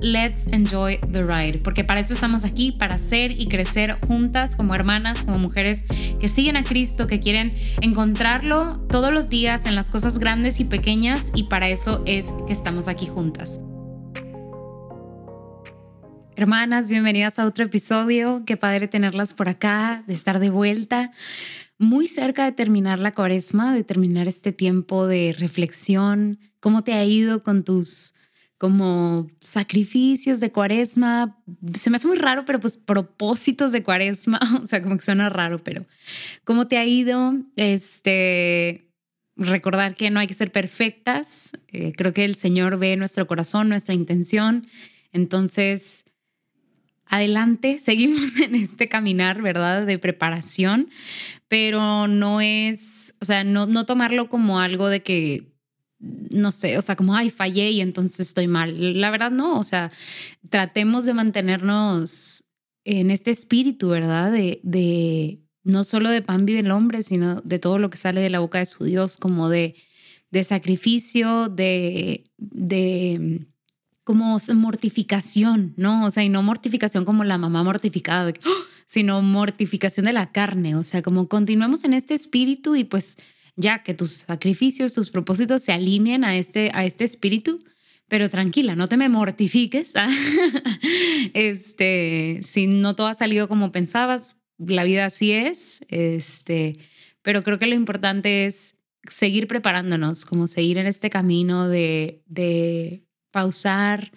let's enjoy the ride, porque para eso estamos aquí, para ser y crecer juntas como hermanas, como mujeres que siguen a Cristo, que quieren encontrarlo todos los días en las cosas grandes y pequeñas y para eso es que estamos aquí juntas. Hermanas, bienvenidas a otro episodio. Qué padre tenerlas por acá, de estar de vuelta, muy cerca de terminar la cuaresma, de terminar este tiempo de reflexión. ¿Cómo te ha ido con tus como sacrificios de cuaresma. Se me hace muy raro, pero pues propósitos de cuaresma, o sea, como que suena raro, pero ¿cómo te ha ido? Este, recordar que no hay que ser perfectas. Eh, creo que el Señor ve nuestro corazón, nuestra intención. Entonces, adelante, seguimos en este caminar, ¿verdad? De preparación, pero no es, o sea, no, no tomarlo como algo de que no sé, o sea, como, ay, fallé y entonces estoy mal. La verdad no, o sea, tratemos de mantenernos en este espíritu, ¿verdad? De, de no solo de pan vive el hombre, sino de todo lo que sale de la boca de su Dios, como de, de sacrificio, de, de como mortificación, ¿no? O sea, y no mortificación como la mamá mortificada, ¡oh! sino mortificación de la carne, o sea, como continuemos en este espíritu y pues ya que tus sacrificios, tus propósitos se alineen a este, a este espíritu, pero tranquila, no te me mortifiques. este, si no todo ha salido como pensabas, la vida así es, este, pero creo que lo importante es seguir preparándonos, como seguir en este camino de, de pausar,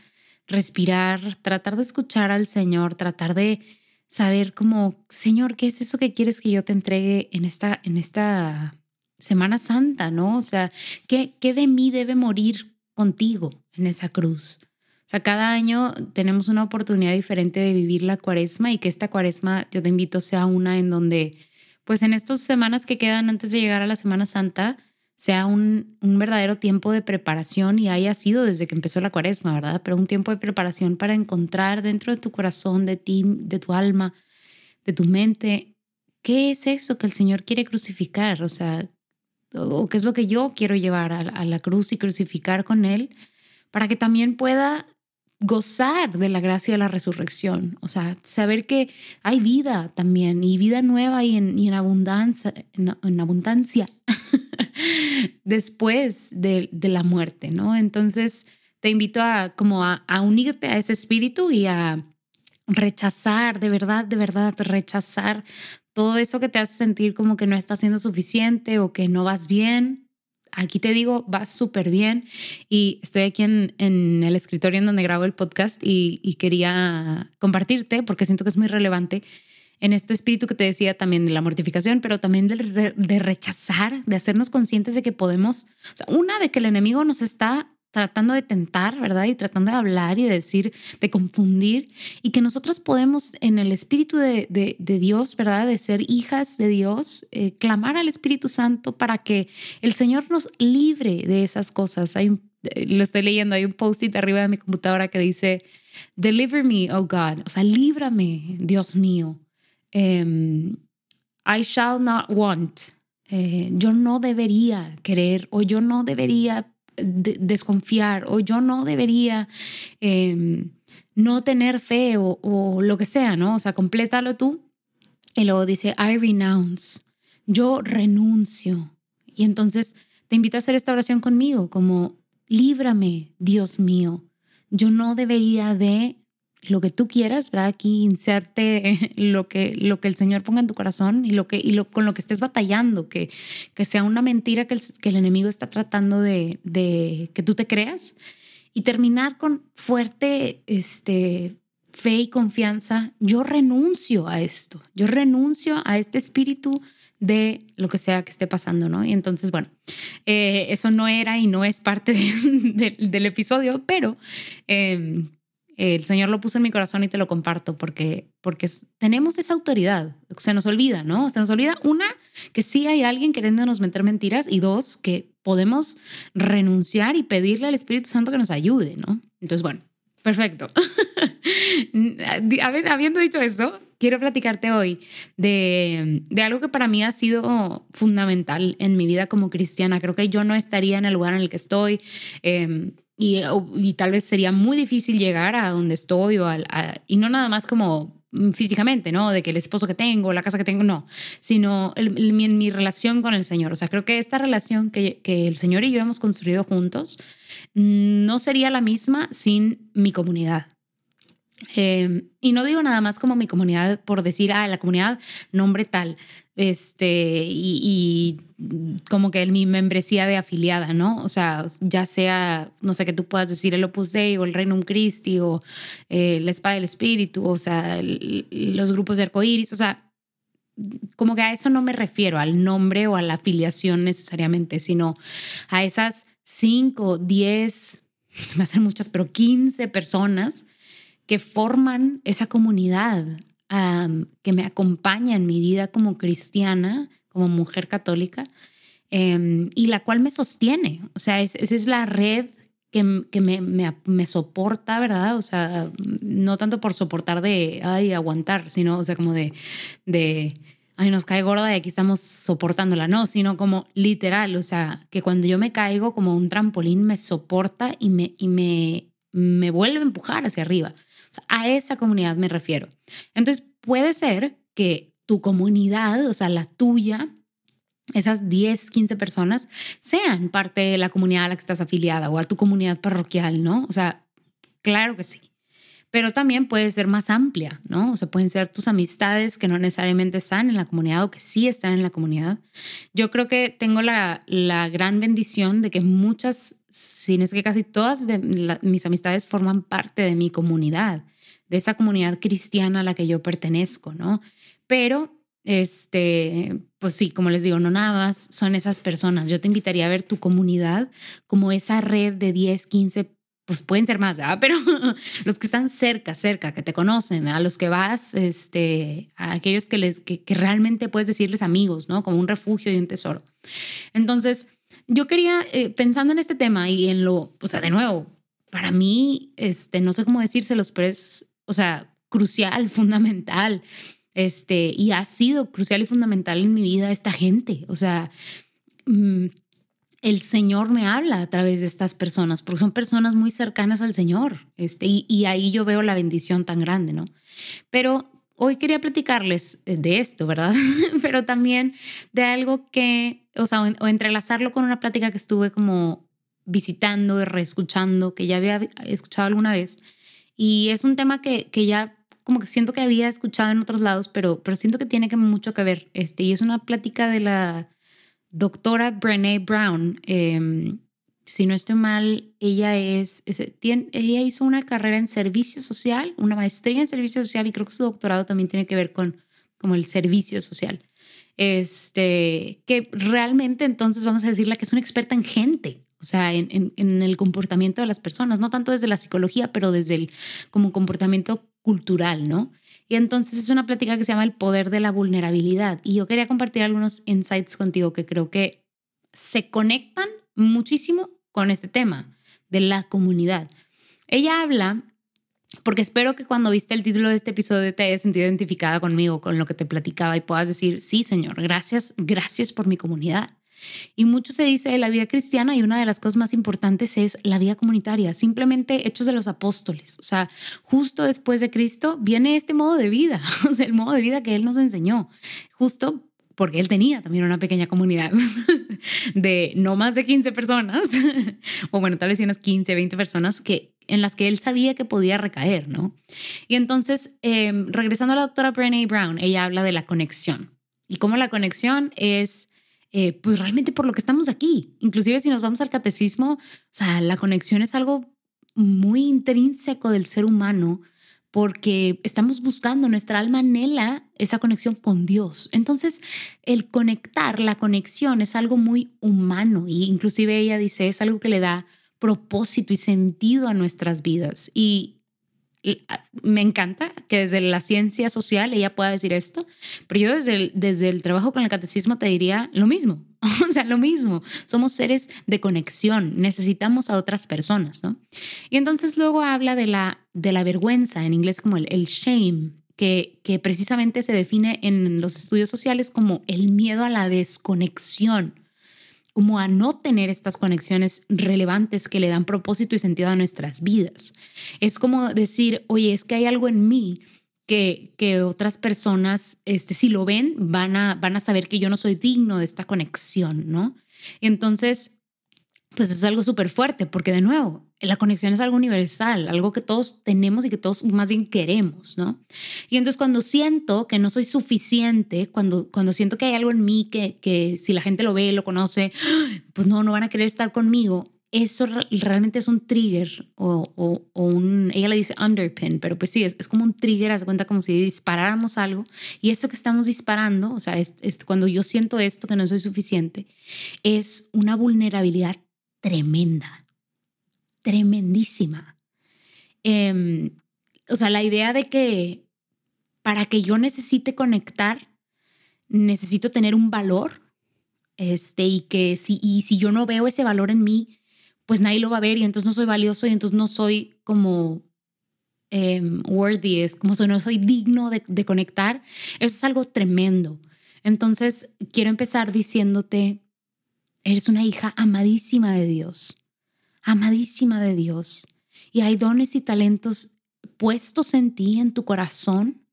respirar, tratar de escuchar al Señor, tratar de saber como, Señor, ¿qué es eso que quieres que yo te entregue en esta, en esta Semana Santa, ¿no? O sea, ¿qué, ¿qué de mí debe morir contigo en esa cruz? O sea, cada año tenemos una oportunidad diferente de vivir la cuaresma y que esta cuaresma, yo te invito, sea una en donde, pues en estas semanas que quedan antes de llegar a la Semana Santa, sea un, un verdadero tiempo de preparación y haya sido desde que empezó la cuaresma, ¿verdad? Pero un tiempo de preparación para encontrar dentro de tu corazón, de ti, de tu alma, de tu mente, ¿qué es eso que el Señor quiere crucificar? O sea, o qué es lo que yo quiero llevar a, la cruz y crucificar con Él, para que también pueda gozar de la gracia de la resurrección, o sea, saber que hay vida también y vida nueva y en, abundancia, en, abundancia después de, la muerte, ¿no? Entonces te invito a como a unirte a ese espíritu y a rechazar, de verdad, de verdad, rechazar todo eso que te hace sentir como que no estás siendo suficiente o que no vas bien. Aquí te digo, vas súper bien y estoy aquí en, el escritorio en donde grabo el podcast y, y quería compartirte porque siento que es muy relevante en este espíritu que te decía también de la mortificación, pero también de, de, rechazar, de hacernos conscientes de que podemos, o sea, una de que el enemigo nos está tratando de tentar, ¿verdad? Y tratando de hablar y de decir, de confundir, y que nosotros podemos en el Espíritu de, Dios, ¿verdad? De ser hijas de Dios, eh, clamar al Espíritu Santo para que el Señor nos libre de esas cosas. Hay eh, lo estoy leyendo, hay un post-it arriba de mi computadora que dice, Deliver me, oh God, o sea, líbrame, Dios mío. Em, I shall not want. Eh, yo no debería querer o yo no debería desconfiar o yo no debería em, no tener fe o, lo que sea, ¿no? O sea, complétalo tú. Y luego dice, I renounce, yo renuncio. Y entonces te invito a hacer esta oración conmigo, como, líbrame, Dios mío, yo no debería de lo que tú quieras, ¿verdad? Aquí inserte lo que, lo que el Señor ponga en tu corazón y, lo que, y lo, con lo que estés batallando, que, que sea una mentira que el, que el enemigo está tratando de, de, que tú te creas y terminar con fuerte este, fe y confianza. Yo renuncio a esto, yo renuncio a este espíritu de lo que sea que esté pasando, ¿no? Y entonces, bueno, eh, eso no era y no es parte del episodio, pero eh, el Señor lo puso en mi corazón y te lo comparto porque, porque tenemos esa autoridad. Se nos olvida, ¿no? Se nos olvida, una, que sí hay alguien queriéndonos meter mentiras y dos, que podemos renunciar y pedirle al Espíritu Santo que nos ayude, ¿no? Entonces, bueno, perfecto. Habiendo dicho eso, quiero platicarte hoy de, de, algo que para mí ha sido fundamental en mi vida como cristiana. Creo que yo no estaría en el lugar en el que estoy. Eh, y, y, tal vez sería muy difícil llegar a donde estoy o y no nada más como mm, físicamente, ¿no? De que el esposo que tengo, la casa que tengo, no, sino el, mi, mi, relación con el Señor. O sea, creo que esta relación que, que el Señor y yo hemos construido juntos mm, no sería la misma sin mi comunidad. Eh, y no digo nada más como mi comunidad por decir, ah, la comunidad, nombre tal, este, y, como que mi membresía de afiliada, ¿no? O sea, ya sea, no sé, que tú puedas decir el Opus Dei o el Reino Christi o eh, la Espada del Espíritu, o sea, los grupos de arcoíris, o sea, como que a eso no me refiero, al nombre o a la afiliación necesariamente, sino a esas 5, 10, se me hacen muchas, pero 15 personas que forman esa comunidad que me acompaña en mi vida como cristiana, como mujer católica, em, y la cual me sostiene. O sea, esa es la red que, que me, me, me, soporta, ¿verdad? O sea, no tanto por soportar de, ay, aguantar, sino, o sea, como de, de, ay, nos cae gorda y aquí estamos soportándola, no, sino como literal, o sea, que cuando yo me caigo como un trampolín me soporta y me, y me, me vuelve a empujar hacia arriba. A esa comunidad me refiero. Entonces, puede ser que tu comunidad, o sea, la tuya, esas 10, 15 personas sean parte de la comunidad a la que estás afiliada o a tu comunidad parroquial, ¿no? O sea, claro que sí. Pero también puede ser más amplia, ¿no? O sea, pueden ser tus amistades que no necesariamente están en la comunidad o que sí están en la comunidad. Yo creo que tengo la, la gran bendición de que muchas si no es que casi todas de mis amistades forman parte de mi comunidad, de esa comunidad cristiana a la que yo pertenezco, ¿no? Pero, este, pues sí, como les digo, no nada más son esas personas. Yo te invitaría a ver tu comunidad como esa red de 10, 15 pues pueden ser más, ¿verdad? Pero los que están cerca, cerca, que te conocen, a los que vas, este, a aquellos que, les, que, que realmente puedes decirles amigos, ¿no? Como un refugio y un tesoro. Entonces, yo quería, eh, pensando en este tema y en lo, o sea, de nuevo, para mí, este, no sé cómo decírselos, pero es, o sea, crucial, fundamental, este, y ha sido crucial y fundamental en mi vida esta gente, o sea, mm, el Señor me habla a través de estas personas, porque son personas muy cercanas al Señor, este, y, y ahí yo veo la bendición tan grande, ¿no? Pero hoy quería platicarles eh, de esto, ¿verdad? Pero también de algo que, o sea, o entrelazarlo con una plática que estuve como visitando y reescuchando, que ya había escuchado alguna vez. Y es un tema que, que ya como que siento que había escuchado en otros lados, pero, pero siento que tiene que mucho que ver. Este, y es una plática de la doctora Brené Brown. Eh, si no estoy mal, ella es, tiene, ella hizo una carrera en servicio social, una maestría en servicio social y creo que su doctorado también tiene que ver con como el servicio social. Este, que realmente entonces vamos a decirle que es una experta en gente, o sea, en, en, en, el comportamiento de las personas, no tanto desde la psicología, pero desde el como comportamiento cultural, ¿no? Y entonces es una plática que se llama El poder de la vulnerabilidad. Y yo quería compartir algunos insights contigo que creo que se conectan muchísimo con este tema de la comunidad. Ella habla, porque espero que cuando viste el título de este episodio te hayas sentido identificada conmigo, con lo que te platicaba y puedas decir, sí, Señor, gracias, gracias por mi comunidad. Y mucho se dice de la vida cristiana y una de las cosas más importantes es la vida comunitaria, simplemente hechos de los apóstoles. O sea, justo después de Cristo viene este modo de vida, o sea, el modo de vida que Él nos enseñó. Justo porque él tenía también una pequeña comunidad de no más de 15 personas, o bueno, tal vez unas 15, 20 personas que, en las que él sabía que podía recaer, ¿no? Y entonces, em, regresando a la doctora Brené Brown, ella habla de la conexión y cómo la conexión es... Eh, pues realmente por lo que estamos aquí. Inclusive si nos vamos al catecismo, o sea, la conexión es algo muy intrínseco del ser humano porque estamos buscando, nuestra alma anhela esa conexión con Dios. Entonces, el conectar, la conexión es algo muy humano y inclusive ella dice, es algo que le da propósito y sentido a nuestras vidas. Y me encanta que desde la ciencia social ella pueda decir esto, pero yo desde desde el trabajo con el catecismo te diría lo mismo, o sea, lo mismo, somos seres de conexión, necesitamos a otras personas, ¿no? Y entonces luego habla de la, de la vergüenza, en inglés como el, shame, que, que precisamente se define en los estudios sociales como el miedo a la desconexión como a no tener estas conexiones relevantes que le dan propósito y sentido a nuestras vidas. Es como decir, oye, es que hay algo en mí que, otras personas, este, si lo ven, van a, van a saber que yo no soy digno de esta conexión, ¿no? entonces, pues es algo súper fuerte, porque de nuevo, la conexión es algo universal, algo que todos tenemos y que todos más bien queremos, ¿no? Y entonces cuando siento que no soy suficiente, cuando, cuando siento que hay algo en mí que, que si la gente lo ve, lo conoce, pues no, no van a querer estar conmigo, eso realmente es un trigger o, o, un, ella le dice underpin, pero pues sí, es, es como un trigger, haz cuenta como si disparáramos algo y eso que estamos disparando, o sea, es, es, cuando yo siento esto que no soy suficiente, es una vulnerabilidad tremenda, tremendísima. Em, o sea, la idea de que para que yo necesite conectar, necesito tener un valor, este, y que si, y si yo no veo ese valor en mí, pues nadie lo va a ver y entonces no soy valioso y entonces no soy como em, worthy, es como si no soy digno de conectar. Eso es algo tremendo. Entonces, quiero empezar diciéndote, eres una hija amadísima de Dios amadísima de Dios, y hay dones y talentos puestos en ti, en tu corazón,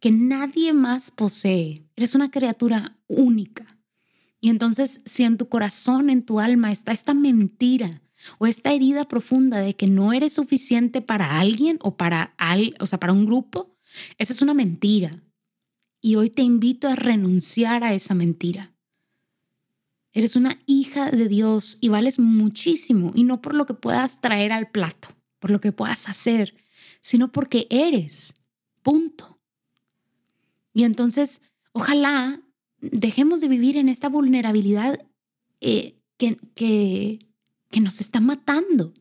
que nadie más posee. Eres una criatura única. Y entonces, si en tu corazón, en tu alma está esta mentira o esta herida profunda de que no eres suficiente para alguien o para, al, o sea, para un grupo, esa es una mentira. Y hoy te invito a renunciar a esa mentira. Eres una hija de Dios y vales muchísimo, y no por lo que puedas traer al plato, por lo que puedas hacer, sino porque eres. Punto. Y entonces, ojalá dejemos de vivir en esta vulnerabilidad eh, que, que, que nos está matando.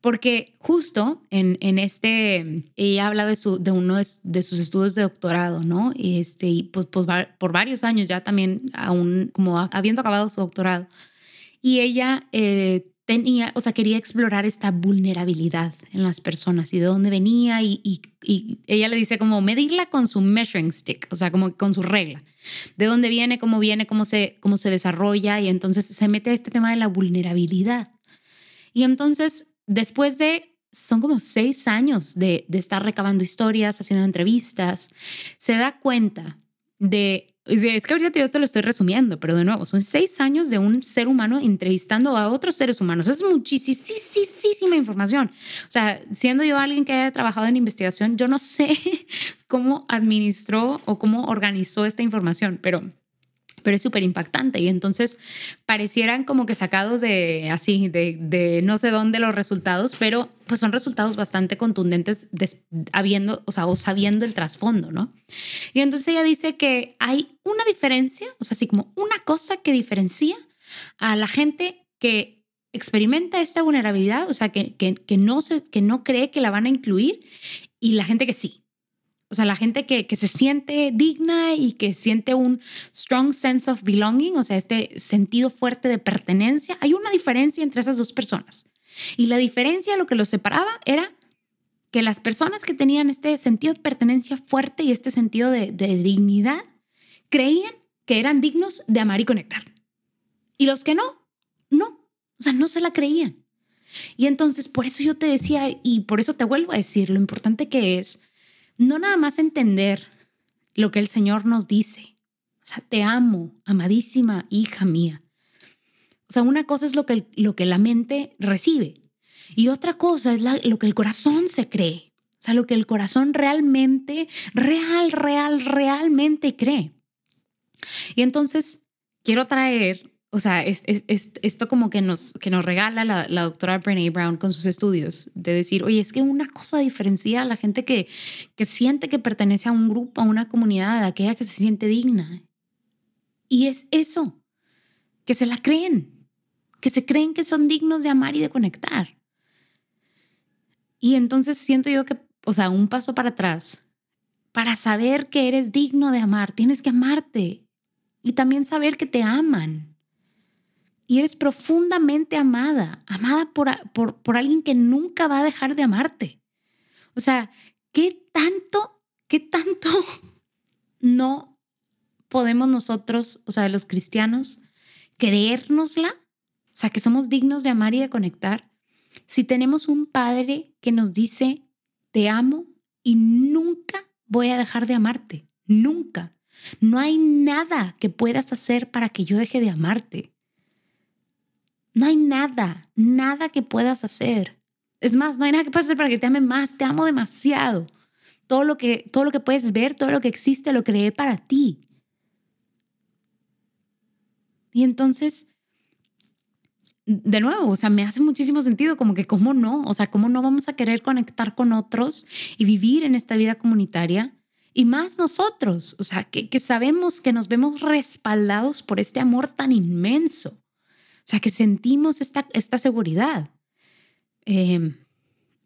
Porque justo en, en este, ella habla de, su, de uno de, sus estudios de doctorado, ¿no? Este, y pues, pues por varios años ya también, aún como habiendo acabado su doctorado. Y ella eh, tenía, o sea, quería explorar esta vulnerabilidad en las personas y de dónde venía y, ella le dice como medirla con su measuring stick, o sea, como con su regla. De dónde viene, cómo viene, cómo se, cómo se desarrolla y entonces se mete a este tema de la vulnerabilidad. Y entonces después de, son como seis años de, estar recabando historias, haciendo entrevistas, se da cuenta de es que ahorita yo te lo estoy resumiendo, pero de nuevo, son seis años de un ser humano entrevistando a otros seres humanos. Es muchísima información. O sea, siendo yo alguien que haya trabajado en investigación, yo no sé cómo administró o cómo organizó esta información, pero pero es súper impactante y entonces parecieran como que sacados de así, de, no sé dónde los resultados, pero pues son resultados bastante contundentes habiendo, o sea, o sabiendo el trasfondo, ¿no? Y entonces ella dice que hay una diferencia, o sea, así como una cosa que diferencia a la gente que experimenta esta vulnerabilidad, o sea, que, que, que no, se, que no cree que la van a incluir y la gente que sí. O sea, la gente que, que, se siente digna y que siente un strong sense of belonging, o sea, este sentido fuerte de pertenencia, hay una diferencia entre esas dos personas. Y la diferencia, lo que los separaba era que las personas que tenían este sentido de pertenencia fuerte y este sentido de, de dignidad, creían que eran dignos de amar y conectar. Y los que no, no. O sea, no se la creían. Y entonces, por eso yo te decía, y por eso te vuelvo a decir, lo importante que es no nada más entender lo que el Señor nos dice, O sea, te amo, amadísima hija mía. O sea, una cosa es lo que, lo que la mente recibe y otra cosa es lo que el corazón se cree. O sea, lo que el corazón realmente, real, real, realmente cree. Y entonces quiero traer, o sea, es, esto como que nos, que nos regala la, la doctora Brené Brown con sus estudios, de decir, oye, es que una cosa diferencia a la gente que, que siente que pertenece a un grupo, a una comunidad, a aquella que se siente digna. Y es eso, que se la creen, que se creen que son dignos de amar y de conectar. Y entonces siento yo que, o sea, un paso para atrás, para saber que eres digno de amar, tienes que amarte y también saber que te aman. Y eres profundamente amada, amada por, por, por alguien que nunca va a dejar de amarte. O sea, ¿qué tanto, qué tanto no podemos nosotros, o sea, los cristianos, creérnosla? O sea, que somos dignos de amar y de conectar. Si tenemos un padre que nos dice, te amo y nunca voy a dejar de amarte, nunca. No hay nada que puedas hacer para que yo deje de amarte. No hay nada, nada que puedas hacer. Es más, no hay nada que puedas hacer para que te ame más. Te amo demasiado. Todo lo que, todo lo que puedes ver, todo lo que existe, lo creé para ti. Y entonces, de nuevo, o sea, me hace muchísimo sentido como que cómo no, o sea, cómo no vamos a querer conectar con otros y vivir en esta vida comunitaria y más nosotros, o sea, que, que, sabemos que nos vemos respaldados por este amor tan inmenso, sea, que sentimos esta, esta seguridad. Em,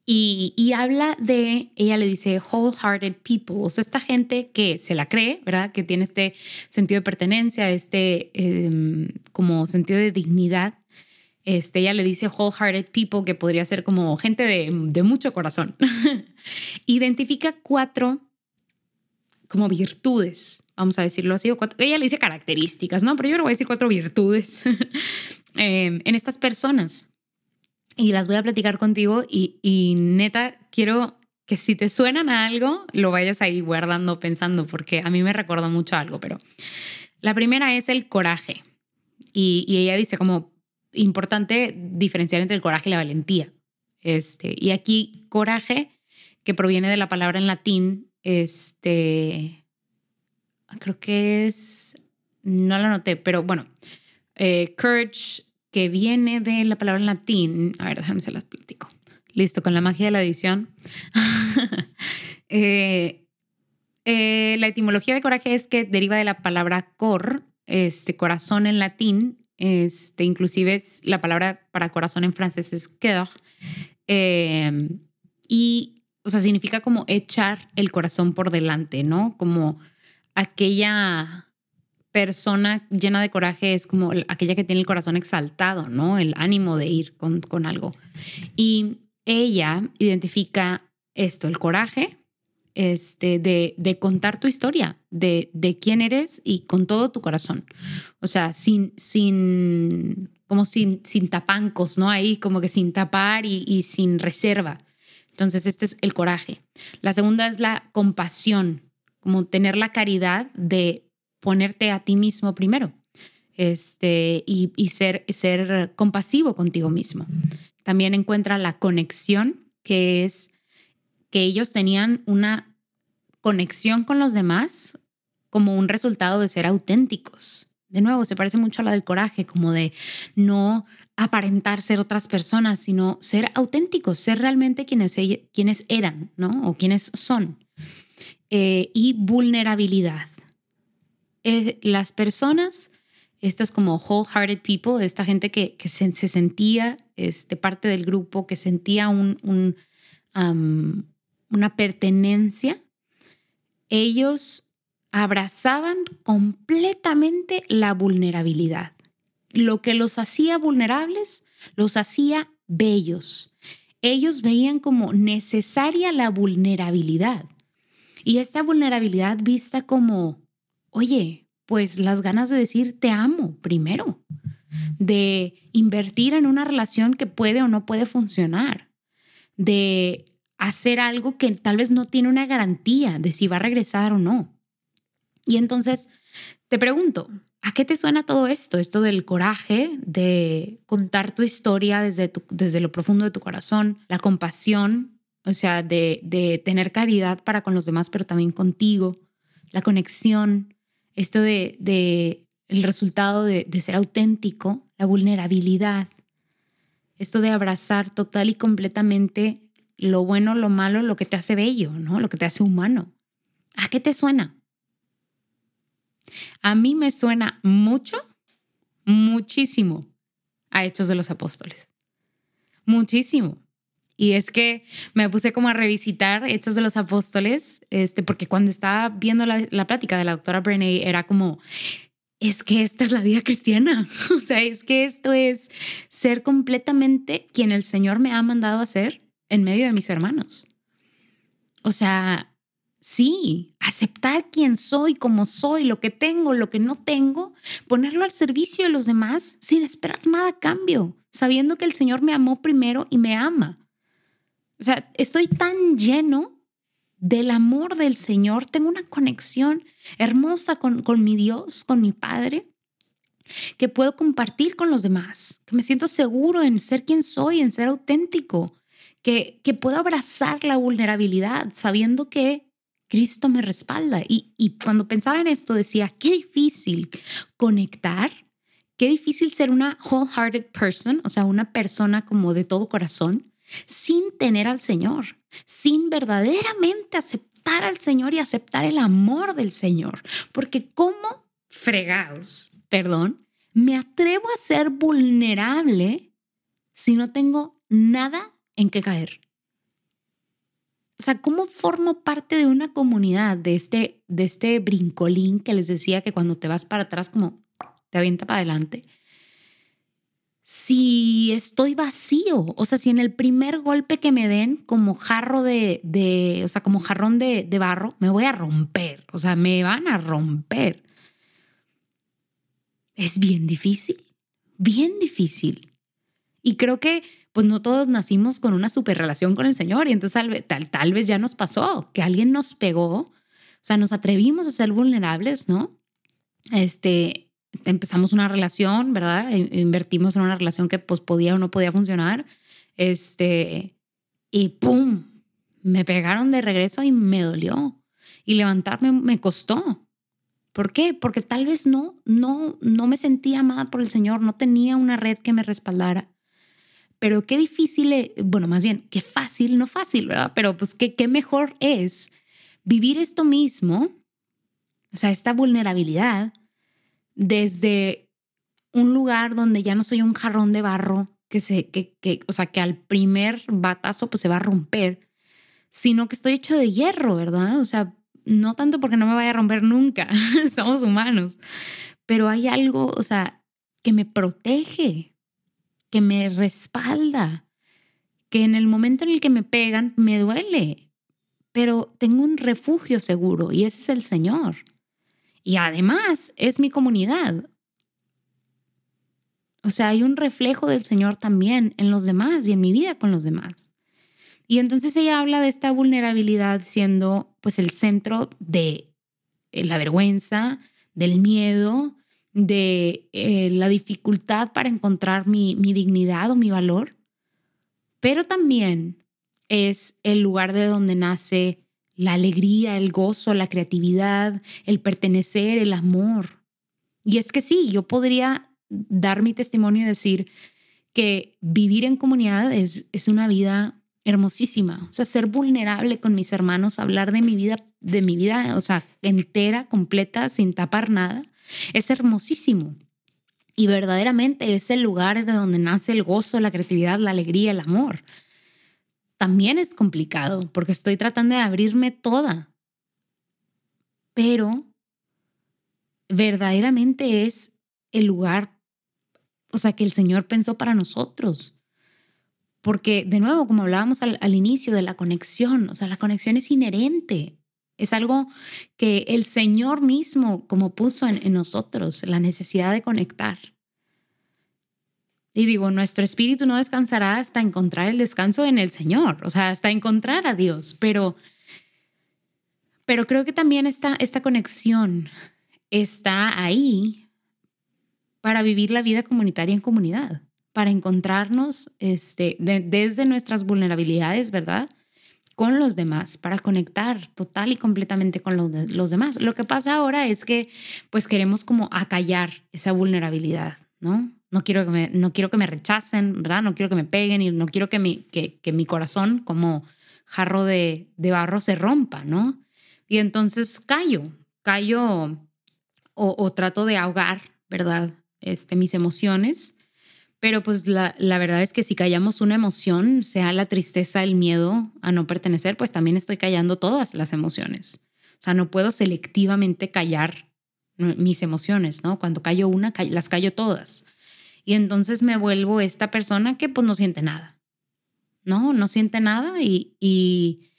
y, y, habla de, ella le dice, wholehearted people, o sea, esta gente que se la cree, ¿verdad? Que tiene este sentido de pertenencia, este em, como sentido de dignidad. Este, ella le dice wholehearted people, que podría ser como gente de, de mucho corazón. Identifica cuatro como virtudes, vamos a decirlo así. ella le dice características, ¿no? Pero yo le voy a decir cuatro virtudes em, en estas personas. Y las voy a platicar contigo y, y neta, quiero que si te suenan a algo, lo vayas ahí guardando, pensando, porque a mí me recuerda mucho algo, pero la primera es el coraje. Y, y, ella dice como importante diferenciar entre el coraje y la valentía. Este, y aquí coraje, que proviene de la palabra en latín este, creo que es, no lo anoté, pero bueno, eh, courage, que viene de la palabra en latín, a ver, déjame se las platico. Listo, con la magia de la edición. Eh, eh, la etimología de coraje es que deriva de la palabra cor, este corazón en latín, este, inclusive es la palabra para corazón en francés es cœur. y o sea, significa como echar el corazón por delante, ¿no? Como aquella persona llena de coraje es como aquella que tiene el corazón exaltado, ¿no? El ánimo de ir con, con algo. Y ella identifica esto, el coraje, este, de, de contar tu historia, de, de, quién eres y con todo tu corazón. O sea, sin, sin, como sin, sin tapancos, ¿no? Ahí como que sin tapar y, y sin reserva. Entonces, este es el coraje. La segunda es la compasión, como tener la caridad de ponerte a ti mismo primero este, y, ser, ser compasivo contigo mismo. También encuentra la conexión, que es que ellos tenían una conexión con los demás como un resultado de ser auténticos. De nuevo, se parece mucho a la del coraje, como de no aparentar ser otras personas, sino ser auténticos, ser realmente quienes, quienes eran, ¿no? O quienes son. Eh, y vulnerabilidad. Las personas, estas como wholehearted people, esta gente que, se, sentía este, parte del grupo, que sentía un una pertenencia, ellos abrazaban completamente la vulnerabilidad lo que los hacía vulnerables, los hacía bellos. Ellos veían como necesaria la vulnerabilidad. Y esta vulnerabilidad vista como, oye, pues las ganas de decir te amo primero, de invertir en una relación que puede o no puede funcionar, de hacer algo que tal vez no tiene una garantía de si va a regresar o no. Y entonces te pregunto, ¿a qué te suena todo esto? Esto del coraje, de contar tu historia desde, tu, desde lo profundo de tu corazón, la compasión, o sea, de, de tener caridad para con los demás, pero también contigo, la conexión, esto de, de el resultado de, de ser auténtico, la vulnerabilidad, esto de abrazar total y completamente lo bueno, lo malo, lo que te hace bello, ¿no? Lo que te hace humano. ¿A qué te suena? A mí me suena mucho, muchísimo a Hechos de los Apóstoles. Muchísimo. Y es que me puse como a revisitar Hechos de los Apóstoles, este, porque cuando estaba viendo la, la plática de la doctora Brené, era como, es que esta es la vida cristiana. O sea, es que esto es ser completamente quien el Señor me ha mandado a ser en medio de mis hermanos. O sea, sí, aceptar quién soy, cómo soy, lo que tengo, lo que no tengo, ponerlo al servicio de los demás sin esperar nada a cambio, sabiendo que el Señor me amó primero y me ama. O sea, estoy tan lleno del amor del Señor, tengo una conexión hermosa con, con mi Dios, con mi Padre, que puedo compartir con los demás, que me siento seguro en ser quien soy, en ser auténtico, que, que puedo abrazar la vulnerabilidad sabiendo que Cristo me respalda. Y, y cuando pensaba en esto decía, qué difícil conectar, qué difícil ser una wholehearted person, o sea, una persona como de todo corazón, sin tener al Señor, sin verdaderamente aceptar al Señor y aceptar el amor del Señor. Porque como fregados, perdón, me atrevo a ser vulnerable si no tengo nada en qué caer. O sea, ¿cómo formo parte de una comunidad, de este, de este brincolín que les decía que cuando te vas para atrás como te avienta para adelante? Si estoy vacío, o sea, si en el primer golpe que me den como jarro de, o sea, como jarrón de, barro, me voy a romper, o sea, me van a romper. Es bien difícil, bien difícil. Y creo que pues no todos nacimos con una super relación con el Señor y entonces tal, tal, tal vez ya nos pasó, que alguien nos pegó, o sea, nos atrevimos a ser vulnerables, ¿no? Este, empezamos una relación, ¿verdad? Invertimos en una relación que pues podía o no podía funcionar. Este, y ¡pum! Me pegaron de regreso y me dolió. Y levantarme me costó. ¿Por qué? Porque tal vez no, no, no me sentía amada por el Señor, no tenía una red que me respaldara. Pero qué difícil, e, bueno, más bien, qué fácil, no fácil, ¿verdad? Pero pues qué, qué mejor es vivir esto mismo, o sea, esta vulnerabilidad, desde un lugar donde ya no soy un jarrón de barro que se, que, que, o sea, que al primer batazo pues se va a romper, sino que estoy hecho de hierro, ¿verdad? O sea, no tanto porque no me vaya a romper nunca, somos humanos, pero hay algo, o sea, que me protege, que me respalda, que en el momento en el que me pegan me duele, pero tengo un refugio seguro y ese es el Señor. Y además es mi comunidad. O sea, hay un reflejo del Señor también en los demás y en mi vida con los demás. Y entonces ella habla de esta vulnerabilidad siendo pues el centro de eh, la vergüenza, del miedo, de eh, la dificultad para encontrar mi, mi dignidad o mi valor, pero también es el lugar de donde nace la alegría, el gozo, la creatividad, el pertenecer, el amor. Y es que sí, yo podría dar mi testimonio y decir que vivir en comunidad es, es una vida hermosísima. O sea, ser vulnerable con mis hermanos, hablar de mi vida, de mi vida, o sea, entera, completa, sin tapar nada, es hermosísimo. Y verdaderamente es el lugar de donde nace el gozo, la creatividad, la alegría, el amor también es complicado porque estoy tratando de abrirme toda. Pero verdaderamente es el lugar, o sea, que el Señor pensó para nosotros. Porque, de nuevo, como hablábamos al, inicio de la conexión, o sea, la conexión es inherente. Es algo que el Señor mismo como puso en nosotros, la necesidad de conectar. Y digo, nuestro espíritu no descansará hasta encontrar el descanso en el Señor, o sea, hasta encontrar a Dios, pero, pero creo que también esta, esta conexión está ahí para vivir la vida comunitaria en comunidad, para encontrarnos este, desde nuestras vulnerabilidades, ¿verdad? Con los demás, para conectar total y completamente con los, los demás. Lo que pasa ahora es que pues queremos como acallar esa vulnerabilidad, ¿no? No quiero que me, no quiero que me rechacen, ¿verdad? No quiero que me peguen y no quiero que mi, que, que mi corazón como jarro de, de barro se rompa, ¿no? Y entonces callo, callo o, trato de ahogar, ¿verdad? Este, mis emociones. Pero pues la, la, verdad es que si callamos una emoción, sea la tristeza, el miedo a no pertenecer, pues también estoy callando todas las emociones. O sea, no puedo selectivamente callar mis emociones, ¿no? Cuando callo una, las callo todas. Y entonces me vuelvo esta persona que pues no siente nada, ¿no? No siente nada y, y,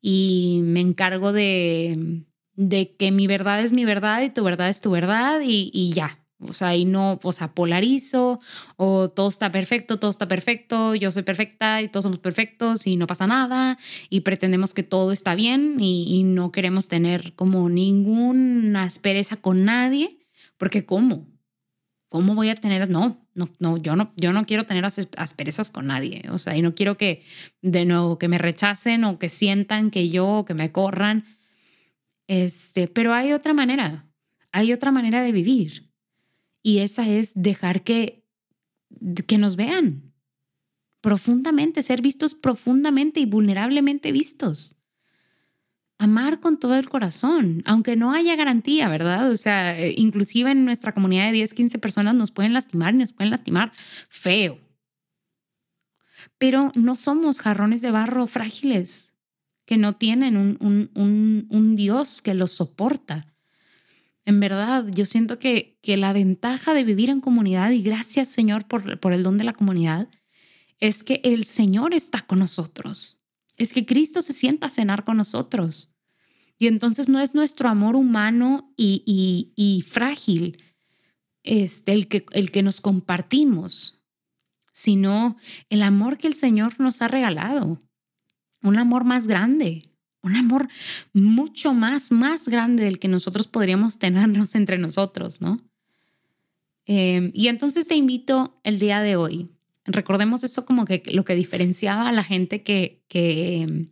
y me encargo de, de que mi verdad es mi verdad y tu verdad es tu verdad y, y ya. O sea, y no, o sea, polarizo o todo está perfecto, todo está perfecto, yo soy perfecta y todos somos perfectos y no pasa nada y pretendemos que todo está bien y, y no queremos tener como ninguna aspereza con nadie, porque ¿cómo? ¿Cómo voy a tener? No, no, no, yo no, yo no quiero tener asperezas con nadie. O sea, y no quiero que de nuevo que me rechacen o que sientan que yo, que me corran este, pero hay otra manera, hay otra manera de vivir. Y esa es dejar que, que nos vean profundamente, ser vistos profundamente y vulnerablemente vistos. Amar con todo el corazón, aunque no haya garantía, ¿verdad? O sea, eh, inclusive en nuestra comunidad de 10, 15 personas nos pueden lastimar y nos pueden lastimar feo. Pero no somos jarrones de barro frágiles que no tienen un, un, Dios que los soporta. En verdad, yo siento que, que la ventaja de vivir en comunidad, y gracias Señor por, por el don de la comunidad, es que el Señor está con nosotros. Es que Cristo se sienta a cenar con nosotros. Y entonces no es nuestro amor humano y, y, frágil este, el, que, el que nos compartimos, sino el amor que el Señor nos ha regalado un amor más grande, un amor mucho más, más grande del que nosotros podríamos tenernos entre nosotros, ¿no? Em, y entonces te invito el día de hoy. Recordemos eso como que lo que diferenciaba a la gente que, que,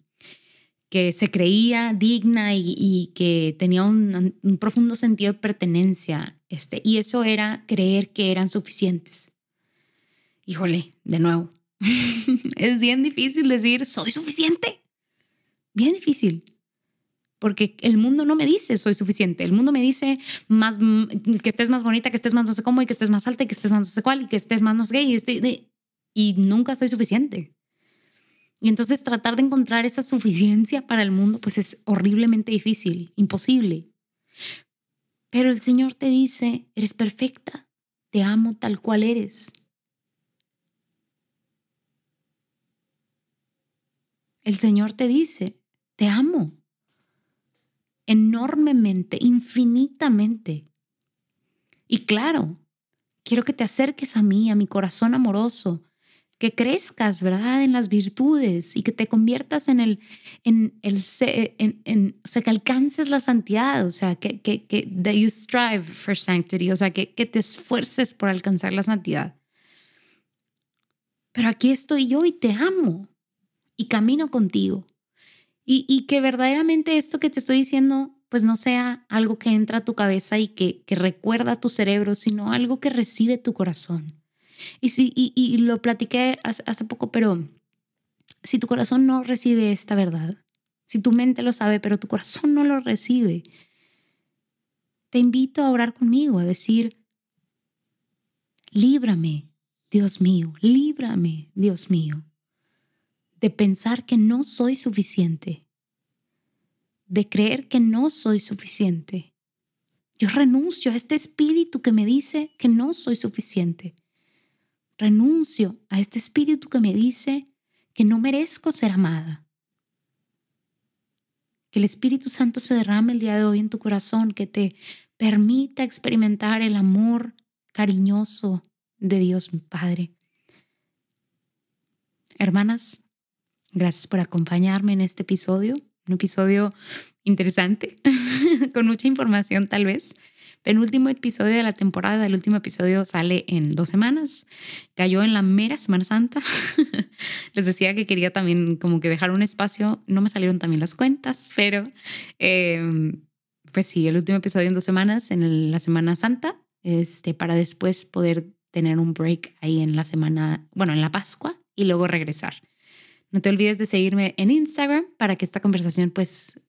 que se creía digna y, que tenía un, un, profundo sentido de pertenencia. Este, y eso era creer que eran suficientes. Híjole, de nuevo, es bien difícil decir, soy suficiente. Bien difícil. Porque el mundo no me dice soy suficiente. El mundo me dice más, que estés más bonita, que estés más no sé cómo, y que estés más alta, y que estés más no sé cuál, y que estés más no sé. Y, este, y nunca soy suficiente. Y entonces tratar de encontrar esa suficiencia para el mundo, pues es horriblemente difícil, imposible. Pero el Señor te dice, eres perfecta, te amo tal cual eres. El Señor te dice, te amo enormemente, infinitamente. Y claro, quiero que te acerques a mí, a mi corazón amoroso, que crezcas, ¿verdad?, en las virtudes y que te conviertas en el, en el, o sea, que alcances la santidad, o sea, que, que, que that you strive for sanctity, o sea, que, que te esfuerces por alcanzar la santidad. Pero aquí estoy yo y te amo y camino contigo. Y, que verdaderamente esto que te estoy diciendo, pues no sea algo que entra a tu cabeza y que, que recuerda tu cerebro, sino algo que recibe tu corazón. Y, si, y, lo platiqué hace, hace poco, pero si tu corazón no recibe esta verdad, si tu mente lo sabe, pero tu corazón no lo recibe, te invito a orar conmigo, a decir, líbrame, Dios mío, líbrame, Dios mío de pensar que no soy suficiente, de creer que no soy suficiente. Yo renuncio a este espíritu que me dice que no soy suficiente. Renuncio a este espíritu que me dice que no merezco ser amada. Que el Espíritu Santo se derrame el día de hoy en tu corazón, que te permita experimentar el amor cariñoso de Dios mi Padre. Hermanas, Gracias por acompañarme en este episodio, un episodio interesante, con mucha información tal vez, penúltimo episodio de la temporada. El último episodio sale en dos semanas. Cayó en la mera Semana Santa. Les decía que quería también como que dejar un espacio. No me salieron también las cuentas, pero em, pues sí, el último episodio en dos semanas, en la Semana Santa, este, para después poder tener un break ahí en la semana, bueno, en la Pascua y luego regresar. No te olvides de seguirme en Instagram para que esta conversación pues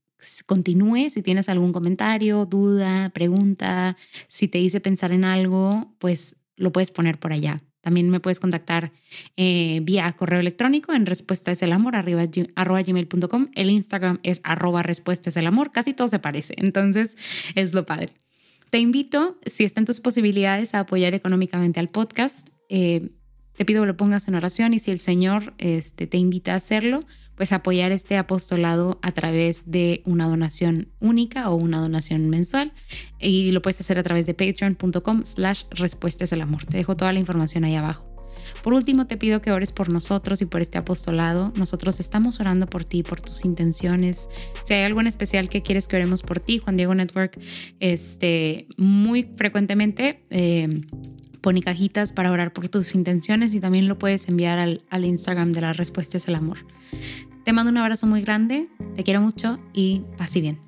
continúe. Si tienes algún comentario, duda, pregunta, si te hice pensar en algo, pues lo puedes poner por allá. También me puedes contactar eh, vía correo electrónico en respuesta es el amor arriba, arroba gmail.com. El Instagram es arroba respuesta es el amor. Casi todo se parece. Entonces es lo padre. Te invito, si están tus posibilidades, a apoyar económicamente al podcast. Eh, te pido que lo pongas en oración y si el Señor este, te invita a hacerlo, pues apoyar este apostolado a través de una donación única o una donación mensual y lo puedes hacer a través de patreon.com slash respuestas al amor. Te dejo toda la información ahí abajo. Por último, te pido que ores por nosotros y por este apostolado. Nosotros estamos orando por ti, por tus intenciones. Si hay algo en especial que quieres que oremos por ti, Juan Diego Network, este, muy frecuentemente eh, pone cajitas para orar por tus intenciones y también lo puedes enviar al, al Instagram de la respuesta es el amor. Te mando un abrazo muy grande, te quiero mucho y paz bien.